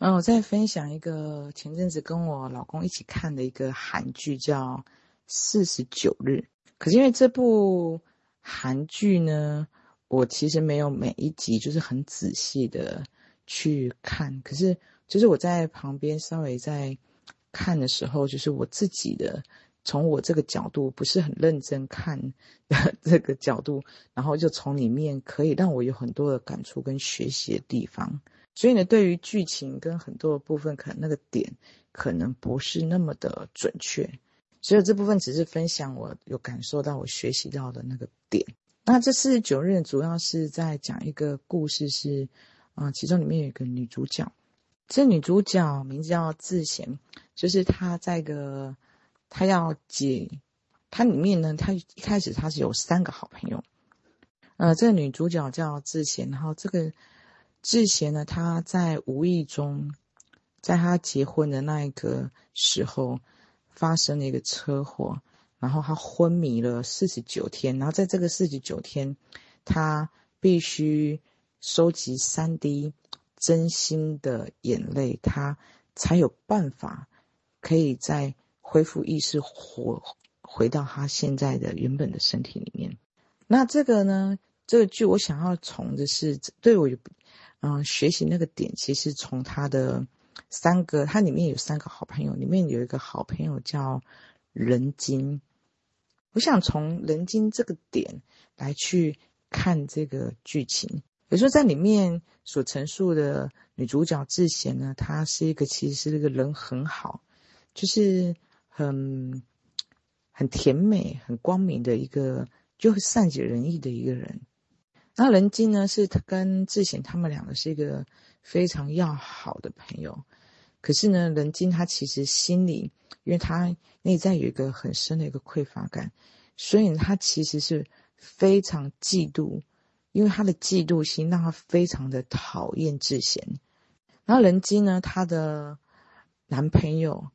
嗯，我再分享一个前阵子跟我老公一起看的一个韩剧，叫《四十九日》。可是因为这部韩剧呢，我其实没有每一集就是很仔细的去看。可是就是我在旁边稍微在看的时候，就是我自己的从我这个角度不是很认真看的 这个角度，然后就从里面可以让我有很多的感触跟学习的地方。所以呢，对于剧情跟很多的部分，可能那个点可能不是那么的准确，所以这部分只是分享我有感受到、我学习到的那个点。那这四十九日主要是在讲一个故事是，啊，其中里面有一个女主角，这女主角名字叫智贤，就是她在一个她要解，她里面呢，她一开始她是有三个好朋友，呃，这个女主角叫智贤，然后这个。智贤呢，他在无意中，在他结婚的那一个时候，发生了一个车祸，然后他昏迷了四十九天，然后在这个四十九天，他必须收集三滴真心的眼泪，他才有办法可以再恢复意识，活回到他现在的原本的身体里面。那这个呢，这个剧我想要从的是，对我。嗯、学习那个点，其实从他的三个，他里面有三个好朋友，里面有一个好朋友叫人精。我想从人精这个点来去看这个剧情。比如说，在里面所陈述的女主角智贤呢，她是一个其实是一个人很好，就是很很甜美、很光明的一个，就善解人意的一个人。那人精呢，是他跟智贤他们两个是一个非常要好的朋友，可是呢，人精他其实心里，因为他内在有一个很深的一个匮乏感，所以他其实是非常嫉妒，因为他的嫉妒心让他非常的讨厌智贤。然后人精呢，他的男朋友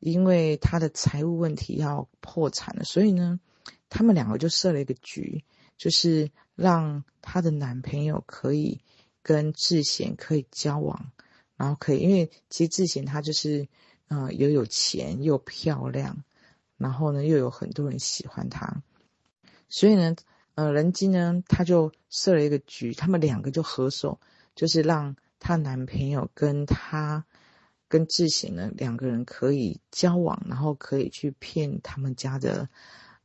因为他的财务问题要破产了，所以呢，他们两个就设了一个局。就是让她的男朋友可以跟智贤可以交往，然后可以，因为其实智贤她就是，呃，又有钱又漂亮，然后呢又有很多人喜欢她，所以呢，呃，人机呢他就设了一个局，他们两个就合手，就是让她男朋友跟她跟智贤呢两个人可以交往，然后可以去骗他们家的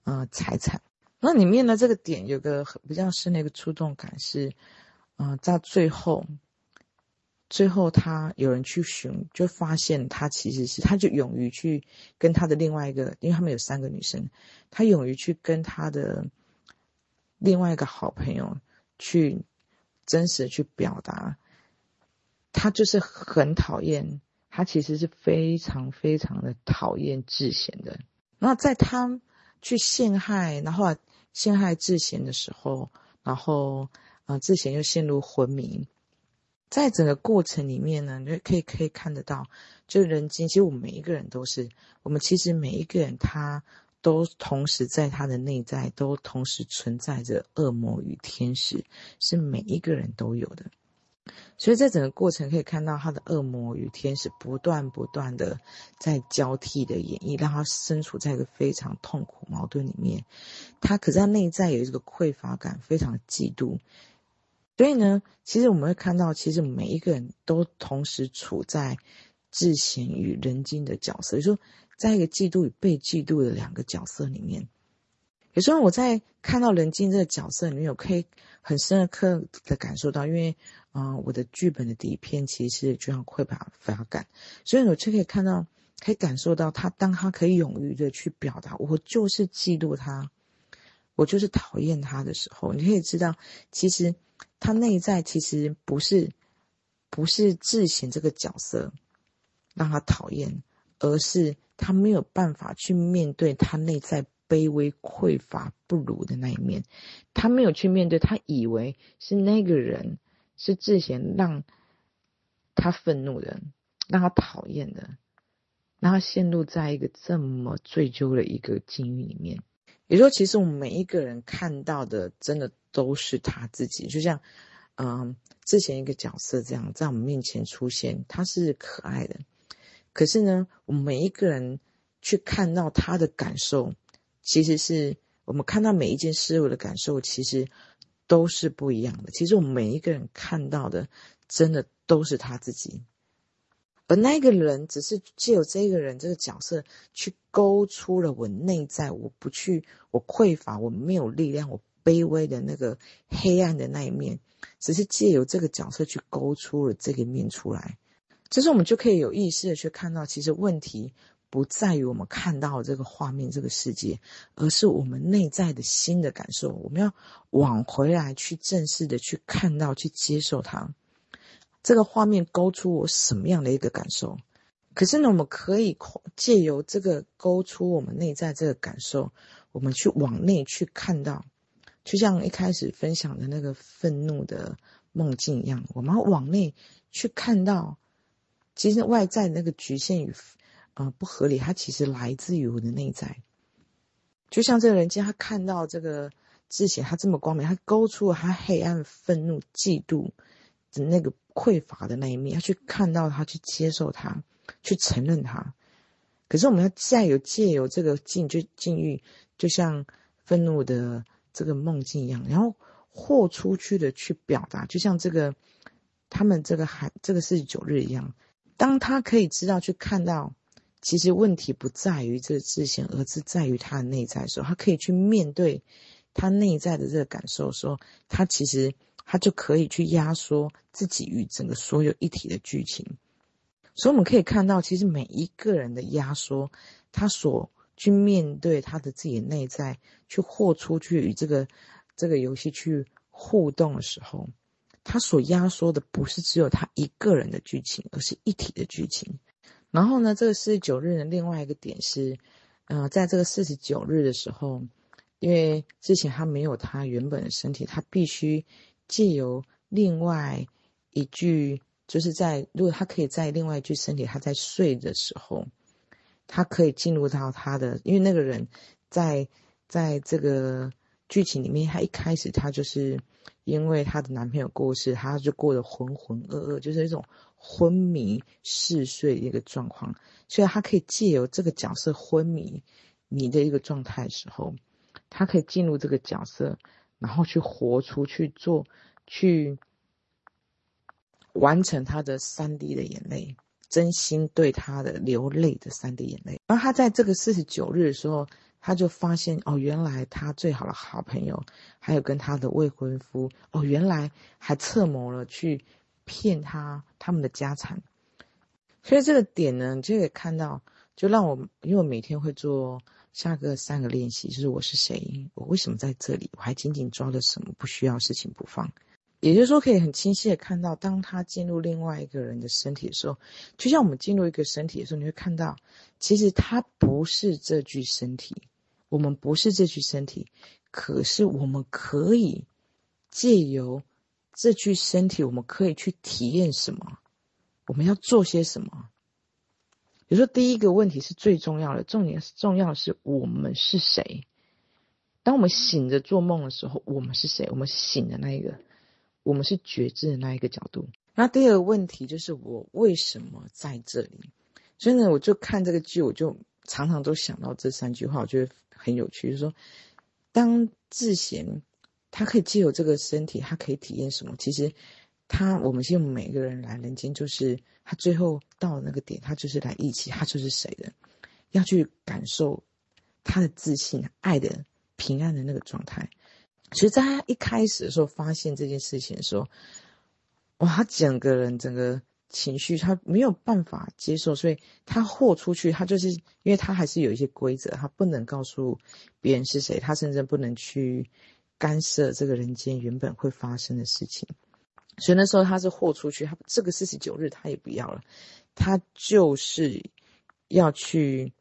呃财产。那里面的，这个点有个很比较深的一个触动感是，嗯、在最后，最后他有人去寻，就发现他其实是，他就勇于去跟他的另外一个，因为他们有三个女生，他勇于去跟他的另外一个好朋友去真实去表达，他就是很讨厌，他其实是非常非常的讨厌智贤的。那在他去陷害，然后。陷害智贤的时候，然后，啊，智贤又陷入昏迷。在整个过程里面呢，你可以可以看得到，就人间，其实我们每一个人都是，我们其实每一个人他都同时在他的内在都同时存在着恶魔与天使，是每一个人都有的。所以在整个过程可以看到他的恶魔与天使不断不断的在交替的演绎，让他身处在一个非常痛苦矛盾里面。他可是他内在有一个匮乏感，非常嫉妒。所以呢，其实我们会看到，其实每一个人都同时处在智贤与人精的角色，也就说，在一个嫉妒与被嫉妒的两个角色里面。有时候我在看到人精这个角色里面，我可以很深刻的感受到，因为，啊、我的剧本的底片其实就像匮乏感，所以我就可以看到，可以感受到他，当他可以勇于的去表达，我就是嫉妒他，我就是讨厌他的时候，你可以知道，其实他内在其实不是，不是智贤这个角色让他讨厌，而是他没有办法去面对他内在。卑微、匮乏、不如的那一面，他没有去面对，他以为是那个人是智贤让他愤怒的，让他讨厌的，让他陷入在一个这么追究的一个境遇里面。也就是说，其实我们每一个人看到的，真的都是他自己。就像，嗯，之前一个角色这样在我们面前出现，他是可爱的，可是呢，我们每一个人去看到他的感受，其实是我们看到每一件事物的感受，其实都是不一样的。其实我们每一个人看到的，真的都是他自己。而那个人只是借由这个人这个角色去勾出了我内在，我不去，我匮乏，我没有力量，我卑微的那个黑暗的那一面，只是借由这个角色去勾出了这个面出来。其实我们就可以有意识的去看到，其实问题不在于我们看到这个画面、这个世界，而是我们内在的新的感受。我们要往回来去正式的去看到、去接受它。这个画面勾出我什么样的一个感受？可是呢，我们可以借由这个勾出我们内在这个感受，我们去往内去看到，就像一开始分享的那个愤怒的梦境一样，我们往内去看到，其实外在那个局限与呃不合理，它其实来自于我的内在。就像这个人，今天他看到这个字写他这么光明，他勾出了他黑暗、愤怒、嫉妒的那个。匮乏的那一面，要去看到他，去接受他，去承认他。可是我们要再有借由这个境，就境遇，就像愤怒的这个梦境一样，然后豁出去的去表达，就像这个他们这个还这个四十九日一样。当他可以知道去看到，其实问题不在于这个字形，而是在于他的内在的时候，他可以去面对他内在的这个感受，说他其实。他就可以去压缩自己与整个所有一体的剧情，所以我们可以看到，其实每一个人的压缩，他所去面对他的自己的内在，去豁出去与这个这个游戏去互动的时候，他所压缩的不是只有他一个人的剧情，而是一体的剧情。然后呢，这个四十九日的另外一个点是，呃，在这个四十九日的时候，因为之前他没有他原本的身体，他必须。借由另外一具，就是在如果他可以在另外一具身体，他在睡的时候，他可以进入到他的，因为那个人在在这个剧情里面，他一开始他就是因为他的男朋友过世，他就过得浑浑噩噩，就是一种昏迷嗜睡的一个状况，所以他可以借由这个角色昏迷迷的一个状态时候，他可以进入这个角色。然后去活出去做，去完成他的三滴的眼泪，真心对他的流泪的三滴眼泪。然后他在这个四十九日的时候，他就发现哦，原来他最好的好朋友，还有跟他的未婚夫，哦，原来还策谋了去骗他他们的家产。所以这个点呢，就可以看到，就让我因为我每天会做。下个三个练习就是我是谁，我为什么在这里，我还紧紧抓着什么，不需要事情不放。也就是说，可以很清晰的看到，当他进入另外一个人的身体的时候，就像我们进入一个身体的时候，你会看到，其实他不是这具身体，我们不是这具身体，可是我们可以借由这具身体，我们可以去体验什么，我们要做些什么。比如说，第一个问题是最重要的，重点是重要的是我们是谁？当我们醒着做梦的时候，我们是谁？我们醒的那一个，我们是觉知的那一个角度。那第二个问题就是我为什么在这里？所以呢，我就看这个剧，我就常常都想到这三句话，我觉得很有趣，就是说，当智贤他可以借由这个身体，他可以体验什么？其实。他，我们希望每个人来人间，就是他最后到那个点，他就是来一起他就是谁的，要去感受他的自信、爱的、平安的那个状态。其实，在他一开始的时候发现这件事情的时候，哇，他整个人整个情绪他没有办法接受，所以他豁出去，他就是因为他还是有一些规则，他不能告诉别人是谁，他甚至不能去干涉这个人间原本会发生的事情。所以那时候他是豁出去，他这个四十九日他也不要了，他就是要去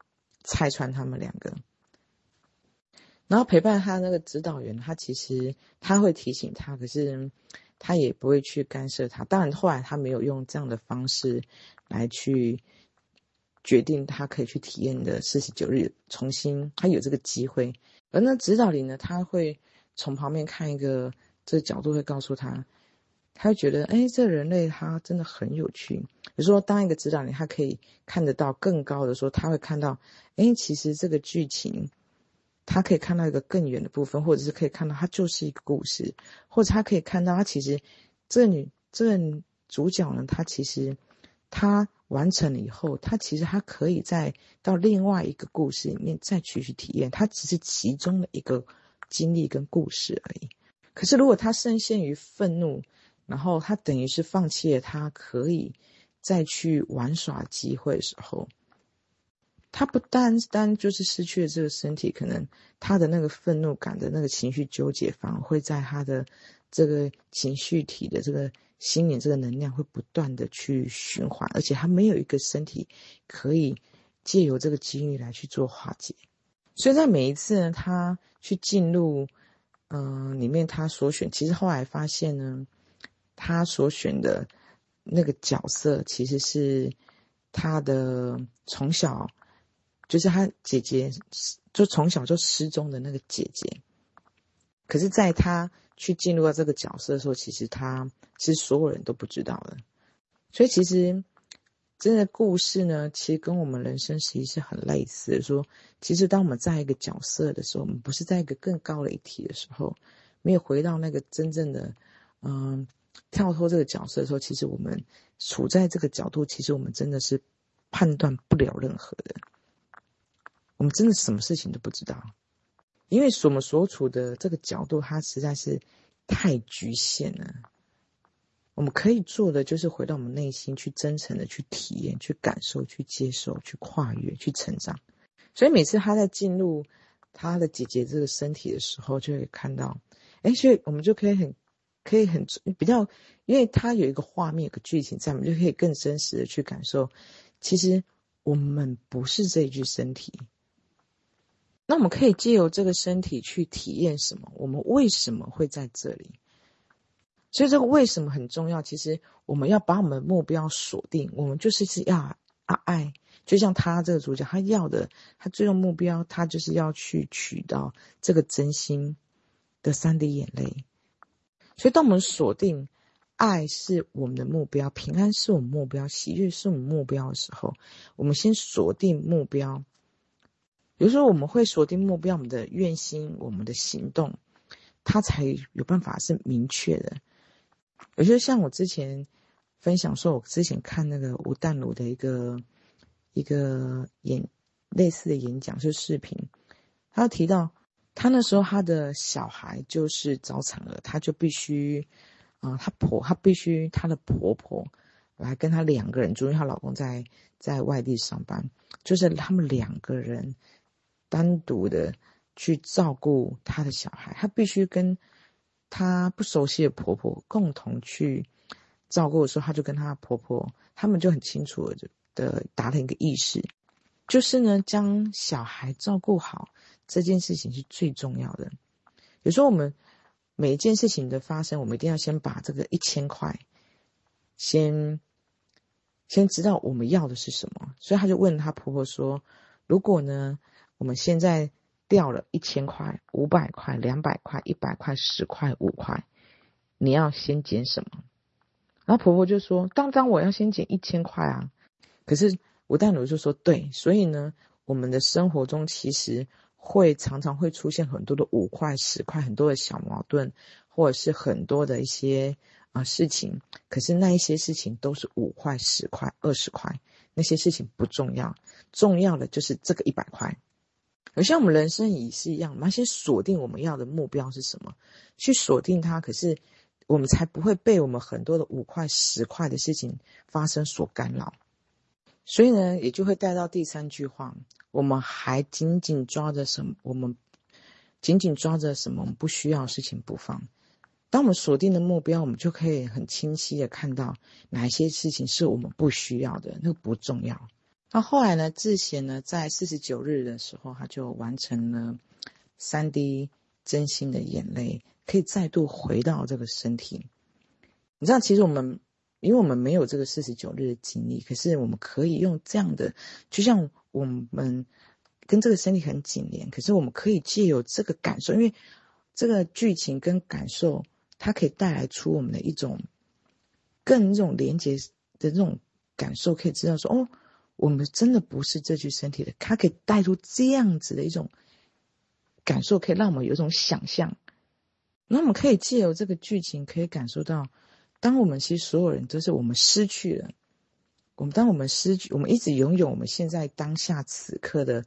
拆穿他们两个，然后陪伴他那个指导员，他其实他会提醒他，可是他也不会去干涉他。当然后来他没有用这样的方式来去决定他可以去体验的四十九日，重新他有这个机会。而那指导灵呢，他会从旁边看一个这个角度，会告诉他。他会觉得，哎，这人类他真的很有趣。比如说，当一个指导你，他可以看得到更高的时候，他会看到，哎，其实这个剧情，他可以看到一个更远的部分，或者是可以看到它就是一个故事，或者他可以看到，他其实这女这主角呢，他其实他完成了以后，他其实他可以再到另外一个故事里面再去去体验，他只是其中的一个经历跟故事而已。可是如果他深陷于愤怒，然后他等于是放弃了他可以再去玩耍机会的时候，他不单单就是失去了这个身体，可能他的那个愤怒感的那个情绪纠结，反而会在他的这个情绪体的这个心灵这个能量会不断的去循环，而且他没有一个身体可以借由这个机遇来去做化解，所以在每一次呢，他去进入嗯、里面，他所选，其实后来发现呢。他所选的那个角色，其实是他的从小，就是他姐姐，就从小就失踪的那个姐姐。可是，在他去进入到这个角色的时候，其实他是所有人都不知道的。所以，其实真的故事呢，其实跟我们人生其实是很类似的。说，其实当我们在一个角色的时候，我们不是在一个更高的一体的时候，没有回到那个真正的，嗯。跳脱这个角色的时候，其实我们处在这个角度，其实我们真的是判断不了任何的。我们真的什么事情都不知道，因为所我们所处的这个角度，它实在是太局限了。我们可以做的就是回到我们内心，去真诚的去体验、去感受、去接受、去跨越、去成长。所以每次他在进入他的姐姐这个身体的时候，就会看到，哎，所以我们就可以很。可以很比较，因为它有一个画面、有个剧情在，我们就可以更真实的去感受。其实我们不是这一具身体，那我们可以借由这个身体去体验什么？我们为什么会在这里？所以这个为什么很重要。其实我们要把我们的目标锁定，我们就是是要啊爱，就像他这个主角，他要的，他最终目标，他就是要去取到这个真心的三滴眼泪。所以，当我们锁定爱是我们的目标，平安是我们目标，喜悦是我们目标的时候，我们先锁定目标。比如说，我们会锁定目标，我们的愿心，我们的行动，它才有办法是明确的。我觉得，像我之前分享说，我之前看那个吴淡如的一个一个演类似的演讲，就是视频，他提到。她那时候，她的小孩就是早产儿，她就必须，啊、呃，她婆，她必须她的婆婆来跟她两个人住，因为她老公在在外地上班，就是他们两个人单独的去照顾她的小孩，她必须跟她不熟悉的婆婆共同去照顾的时候，她就跟她婆婆，他们就很清楚的的达成一个意识，就是呢，将小孩照顾好。这件事情是最重要的。有时候我们每一件事情的发生，我们一定要先把这个一千块，先先知道我们要的是什么。所以她就问她婆婆说：“如果呢，我们现在掉了一千块、五百块、两百块、一百块、十块、五块，你要先捡什么？”然后婆婆就说：“当当我要先捡一千块啊。”可是吴淡如就说：“对，所以呢，我们的生活中其实。”会常常会出现很多的五块、十块，很多的小矛盾，或者是很多的一些啊、事情。可是那一些事情都是五块、十块、二十块，那些事情不重要，重要的就是这个一百块。而像我们人生也是一样，我们要先锁定我们要的目标是什么，去锁定它。可是我们才不会被我们很多的五块、十块的事情发生所干扰。所以呢，也就会带到第三句话。我们还紧紧抓着什么？我们紧紧抓着什么？我们不需要的事情不放。当我们锁定的目标，我们就可以很清晰的看到哪些事情是我们不需要的，那个不重要。那后来呢？智贤呢，在四十九日的时候，他就完成了三滴真心的眼泪，可以再度回到这个身体。你知道，其实我们因为我们没有这个四十九日的经历，可是我们可以用这样的，就像。我们跟这个身体很紧连，可是我们可以借由这个感受，因为这个剧情跟感受，它可以带来出我们的一种更这种连接的这种感受，可以知道说，哦，我们真的不是这具身体的，它可以带出这样子的一种感受，可以让我们有一种想象。那我们可以借由这个剧情，可以感受到，当我们其实所有人都是我们失去了，我们当我们失去，我们一直拥有我们现在当下此刻的，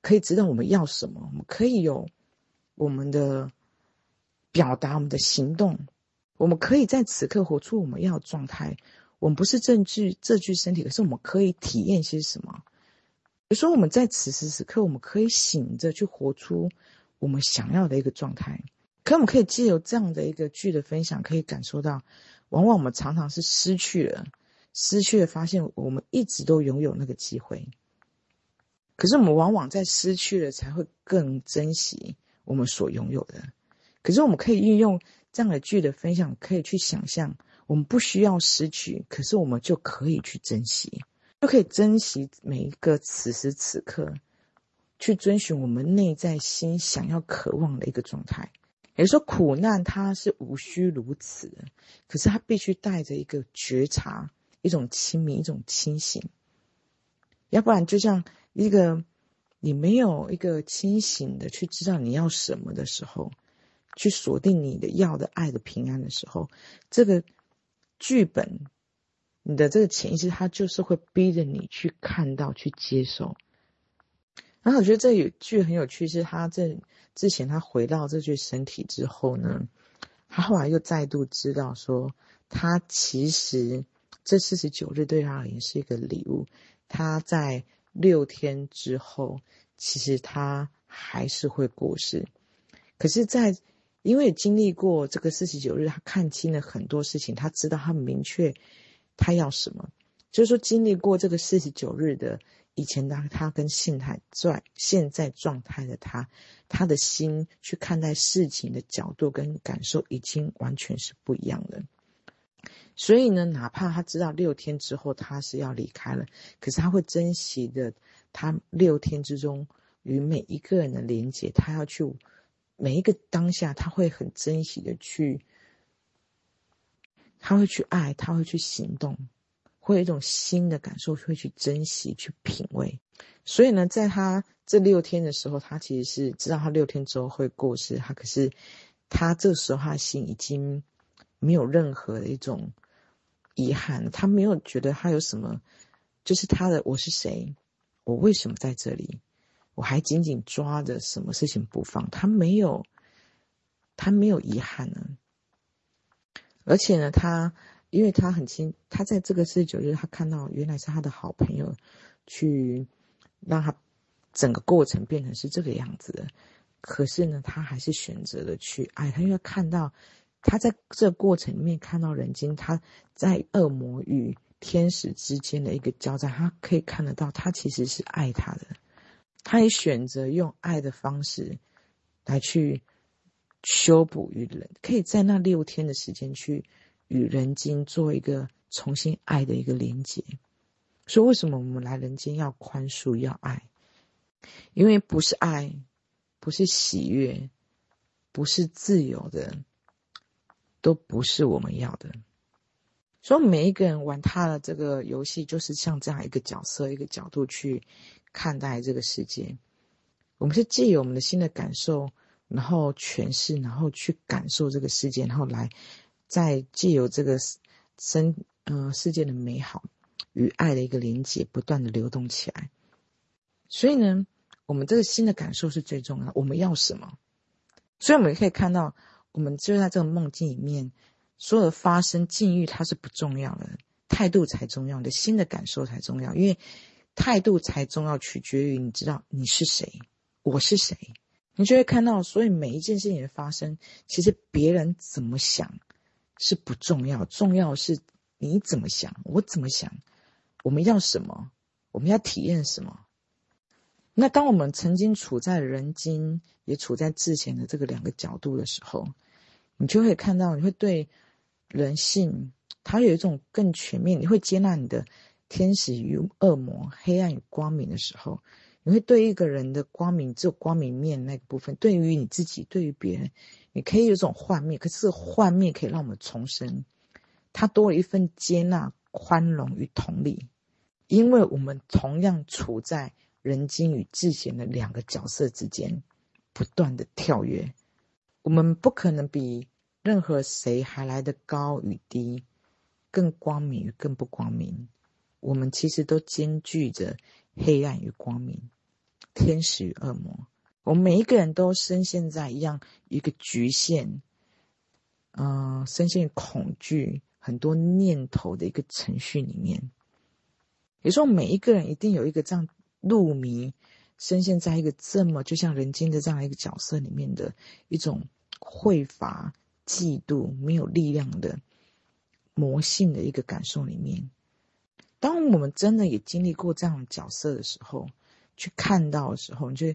可以知道我们要什么，我们可以有我们的表达，我们的行动。我们可以在此刻活出我们要的状态。我们不是这具这具身体，可是我们可以体验些什么？比如说，我们在此时此刻，我们可以醒着去活出我们想要的一个状态。可我们可以借由这样的一个剧的分享，可以感受到，往往我们常常是失去了，失去了，发现我们一直都拥有那个机会。可是我们往往在失去了，才会更珍惜我们所拥有的。可是我们可以运用。这样的剧的分享，可以去想象，我们不需要失去，可是我们就可以去珍惜，就可以珍惜每一个此时此刻，去遵循我们内在心想要渴望的一个状态。也就是说，苦难它是无需如此，可是它必须带着一个觉察，一种清明，一种清醒。要不然，就像一个你没有一个清醒的去知道你要什么的时候。去锁定你的要的爱的平安的时候，这个剧本，你的这个潜意识，它就是会逼着你去看到、去接受。然后我觉得这有剧很有趣，是他这之前他回到这具身体之后呢，他后来又再度知道说，他其实这四十九日对他而言是一个礼物。他在六天之后，其实他还是会过世，可是，在因为经历过这个四十九日，他看清了很多事情，他知道他明确他要什么。就是说，经历过这个四十九日的以前的他跟现在在现在状态的他，他的心去看待事情的角度跟感受已经完全是不一样的。所以呢，哪怕他知道六天之后他是要离开了，可是他会珍惜的他六天之中与每一个人的连接，他要去。每一个当下，他会很珍惜的去，他会去爱，他会去行动，会有一种新的感受，会去珍惜，去品味。所以呢，在他这六天的时候，他其实是知道他六天之后会过世，他可是他这时候他心已经没有任何的一种遗憾，他没有觉得他有什么，就是他的我是谁，我为什么在这里。我还紧紧抓着什么事情不放，他没有，他没有遗憾呢。而且呢，他因为他很清，他在这个四十九日，他看到原来是他的好朋友，去让他整个过程变成是这个样子的。可是呢，他还是选择了去爱他，因为看到他在这过程里面看到人间，他在恶魔与天使之间的一个交战，他可以看得到，他其实是爱他的。他也选择用爱的方式来去修补与人，可以在那六天的时间去与人间做一个重新爱的一个连接。所以，为什么我们来人间要宽恕、要爱？因为不是爱，不是喜悦，不是自由的，都不是我们要的。所以，每一个人玩他的这个游戏，就是像这样一个角色、一个角度去。看待这个世界，我们是借由我们的新的感受，然后诠释，然后去感受这个世界，然后来再借由这个生呃世界的美好与爱的一个连接，不断的流动起来。所以呢，我们这个新的感受是最重要的。我们要什么？所以我们可以看到，我们就在这个梦境里面，所有的发生境遇它是不重要的，态度才重要的，新的感受才重要，因为。态度才重要，取决于你知道你是谁，我是谁，你就会看到，所以每一件事情的发生，其实别人怎么想是不重要，重要是你怎么想，我怎么想，我们要什么，我们要体验什么。那当我们曾经处在人精，也处在之前的这个两个角度的时候，你就会看到，你会对人性，它有一种更全面，你会接纳你的。天使与恶魔，黑暗与光明的时候，你会对一个人的光明，只有光明面那部分。对于你自己，对于别人，你可以有种幻灭。可是幻灭可以让我们重生，它多了一份接纳、宽容与同理，因为我们同样处在人精与智贤的两个角色之间，不断的跳跃。我们不可能比任何谁还来得高与低，更光明与更不光明。我们其实都兼具着黑暗与光明，天使与恶魔。我们每一个人都深陷在一样一个局限，嗯、深陷恐惧、很多念头的一个程序里面。也说，每一个人一定有一个这样入迷，深陷在一个这么就像人间的这样一个角色里面的一种匮乏、嫉妒、没有力量的魔性的一个感受里面。当我们真的也经历过这样的角色的时候，去看到的时候，你就。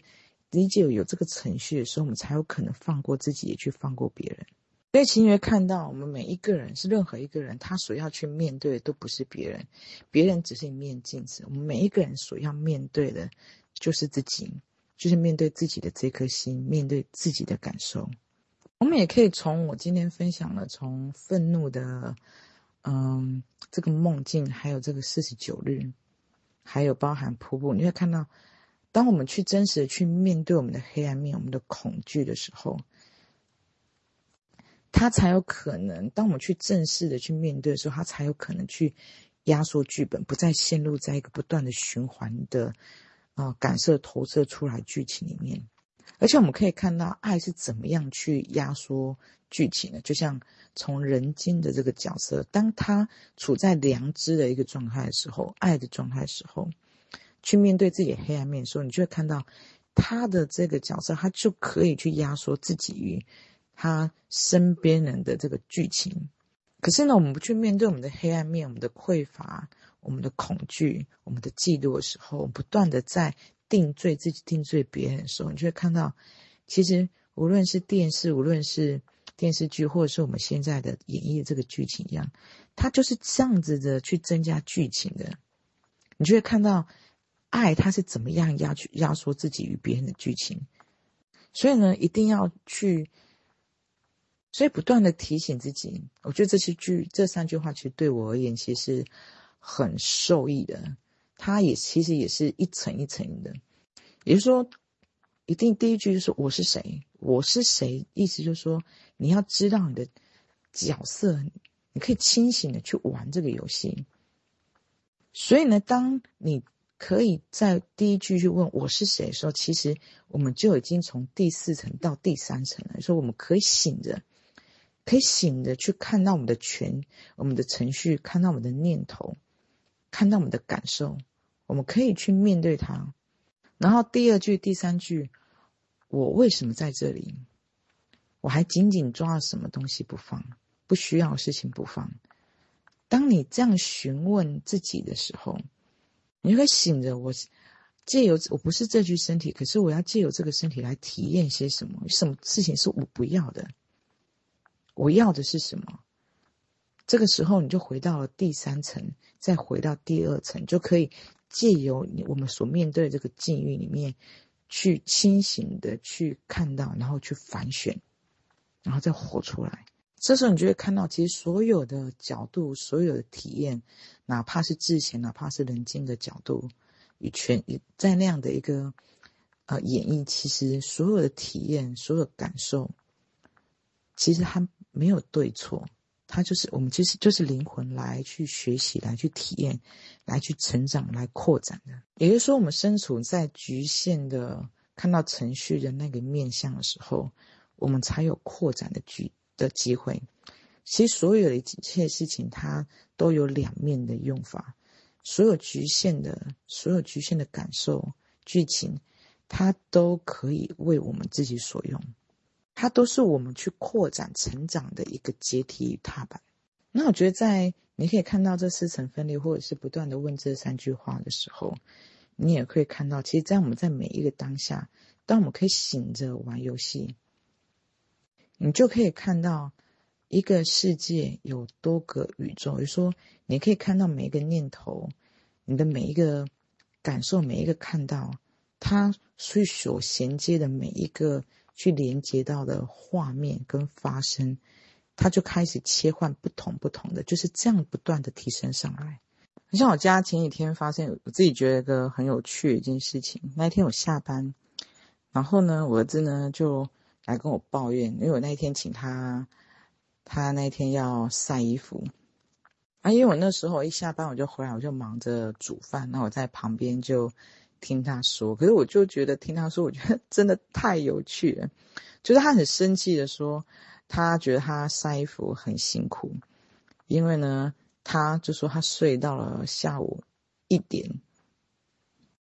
理解有这个程序的时候，我们才有可能放过自己，也去放过别人。所以，请你会看到，我们每一个人是任何一个人，他所要去面对的都不是别人，别人只是一面镜子。我们每一个人所要面对的，就是自己，就是面对自己的这颗心，面对自己的感受。我们也可以从我今天分享了从愤怒的，嗯，这个梦境，还有这个四十九日，还有包含瀑布，你会看到。当我们去真实的去面对我们的黑暗面、我们的恐惧的时候，他才有可能；当我们去正式的去面对的时候，他才有可能去压缩剧本，不再陷入在一个不断的循环的啊、感受投射出来剧情里面。而且我们可以看到，爱是怎么样去压缩剧情的。就像从人精的这个角色，当他处在良知的一个状态的时候，爱的状态的时候。去面对自己黑暗面的时候，你就会看到他的这个角色，他就可以去压缩自己与他身边人的这个剧情。可是呢，我们不去面对我们的黑暗面、我们的匮乏、我们的恐惧、我们的嫉妒的时候，不断的在定罪自己、定罪别人的时候，你就会看到，其实无论是电视、无论是电视剧，或者是我们现在的演绎这个剧情一样，它就是这样子的去增加剧情的。你就会看到。爱他是怎么样压去压缩自己与别人的剧情，所以呢，一定要去，所以不断的提醒自己。我觉得这些句这三句话其实对我而言其实很受益的。它也其实也是一层一层的，也就是说，一定第一句就是我是谁，我是谁，意思就是说你要知道你的角色，你可以清醒的去玩这个游戏。所以呢，当你。可以在第一句去问我是谁的时候，其实我们就已经从第四层到第三层了。说我们可以醒着，可以醒着去看到我们的全、我们的程序，看到我们的念头，看到我们的感受，我们可以去面对它。然后第二句、第三句，我为什么在这里？我还紧紧抓着什么东西不放？不需要的事情不放。当你这样询问自己的时候，你会醒着，我借由我不是这具身体，可是我要借由这个身体来体验些什么？什么事情是我不要的？我要的是什么？这个时候你就回到了第三层，再回到第二层，就可以借由我们所面对的这个境遇里面，去清醒的去看到，然后去反选，然后再活出来。这时候你就会看到，其实所有的角度，所有的体验，哪怕是智贤，哪怕是人精的角度，与全在那样的一个呃演绎，其实所有的体验，所有的感受，其实它没有对错，它就是我们其实就是灵魂来去学习，来去体验，来去成长，来扩展的。也就是说，我们身处在局限的看到程序的那个面向的时候，我们才有扩展的局。的机会，其实所有的一切事情，它都有两面的用法。所有局限的，所有局限的感受、剧情，它都可以为我们自己所用。它都是我们去扩展、成长的一个阶梯与踏板。那我觉得，在你可以看到这四层分离，或者是不断的问这三句话的时候，你也可以看到，其实，在我们在每一个当下，当我们可以醒着玩游戏。你就可以看到一个世界有多个宇宙，也就是说，你可以看到每一个念头，你的每一个感受，每一个看到，它所所衔接的每一个去连接到的画面跟发生，他就开始切换不同不同的，就是这样不断的提升上来。像我家前几天发现，我自己觉得一个很有趣的一件事情。那一天我下班，然后呢，我儿子呢就来跟我抱怨，因为我那一天请他，他那一天要晒衣服。啊，因为我那时候一下班我就回来，我就忙着煮饭，那我在旁边就听他说。可是我就觉得听他说，我觉得真的太有趣了。就是他很生气的说，他觉得他晒衣服很辛苦，因为呢。他就说他睡到了下午一点，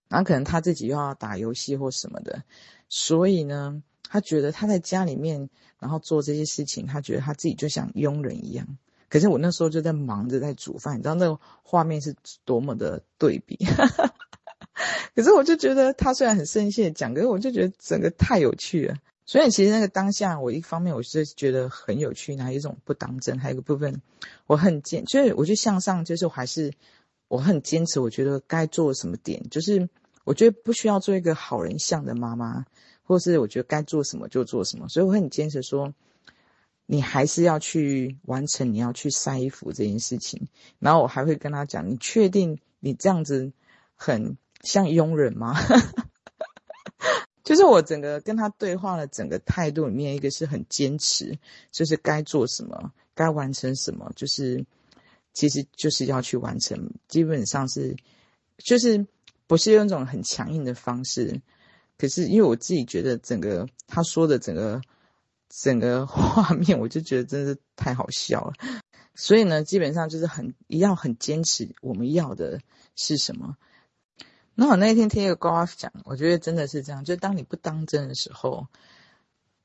然后可能他自己又要打游戏或什么的，所以呢，他觉得他在家里面，然后做这些事情，他觉得他自己就像佣人一样。可是我那时候就在忙着在煮饭，你知道那个画面是多么的对比。可是我就觉得他虽然很生气讲，可是我就觉得整个太有趣了。所以其实那个当下，我一方面我是觉得很有趣，哪一种不当真，还有一个部分我很坚，就是我就向上，就是我还是我很坚持，我觉得该做什么点，就是我觉得不需要做一个好人像的妈妈，或是我觉得该做什么就做什么，所以我很坚持说，你还是要去完成你要去晒衣服这件事情，然后我还会跟他讲，你确定你这样子很像佣人吗？就是我整个跟他对话的整个态度里面，一个是很坚持，就是该做什么，该完成什么，就是其实就是要去完成，基本上是就是不是用一种很强硬的方式，可是因为我自己觉得整个他说的整个整个画面，我就觉得真是太好笑了，所以呢，基本上就是很要很坚持我们要的是什么。那我那一天听一个高阿夫讲，我觉得真的是这样。就当你不当真的时候，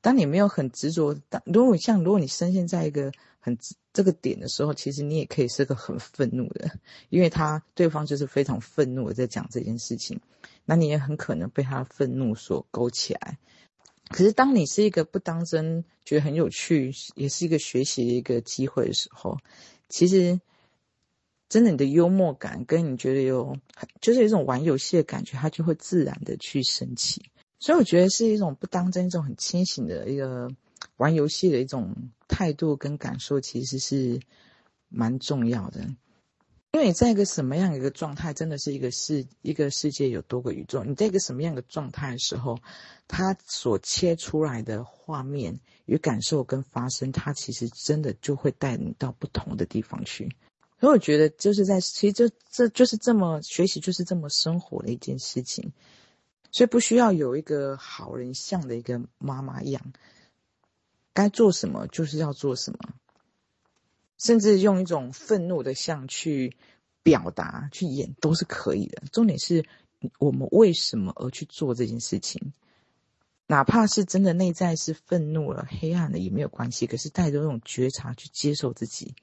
当你没有很执着，当如果像如果你深陷在一个很这个点的时候，其实你也可以是个很愤怒的，因为他对方就是非常愤怒的在讲这件事情，那你也很可能被他愤怒所勾起来。可是当你是一个不当真，觉得很有趣，也是一个学习的一个机会的时候，其实。真的，你的幽默感跟你觉得有，就是一种玩游戏的感觉，它就会自然的去升起。所以我觉得是一种不当真、一种很清醒的一个玩游戏的一种态度跟感受，其实是蛮重要的。因为你在一个什么样一个状态，真的是一个世一个世界有多个宇宙。你在一个什么样的状态的时候，它所切出来的画面与感受跟发生，它其实真的就会带你到不同的地方去。所以我觉得就是在，其实这这就是这么学习，就是这么生活的一件事情。所以不需要有一个好人像的一个妈妈一样，该做什么就是要做什么，甚至用一种愤怒的像去表达、去演都是可以的。重点是我们为什么而去做这件事情，哪怕是真的内在是愤怒了、黑暗了也没有关系，可是带着那种觉察去接受自己。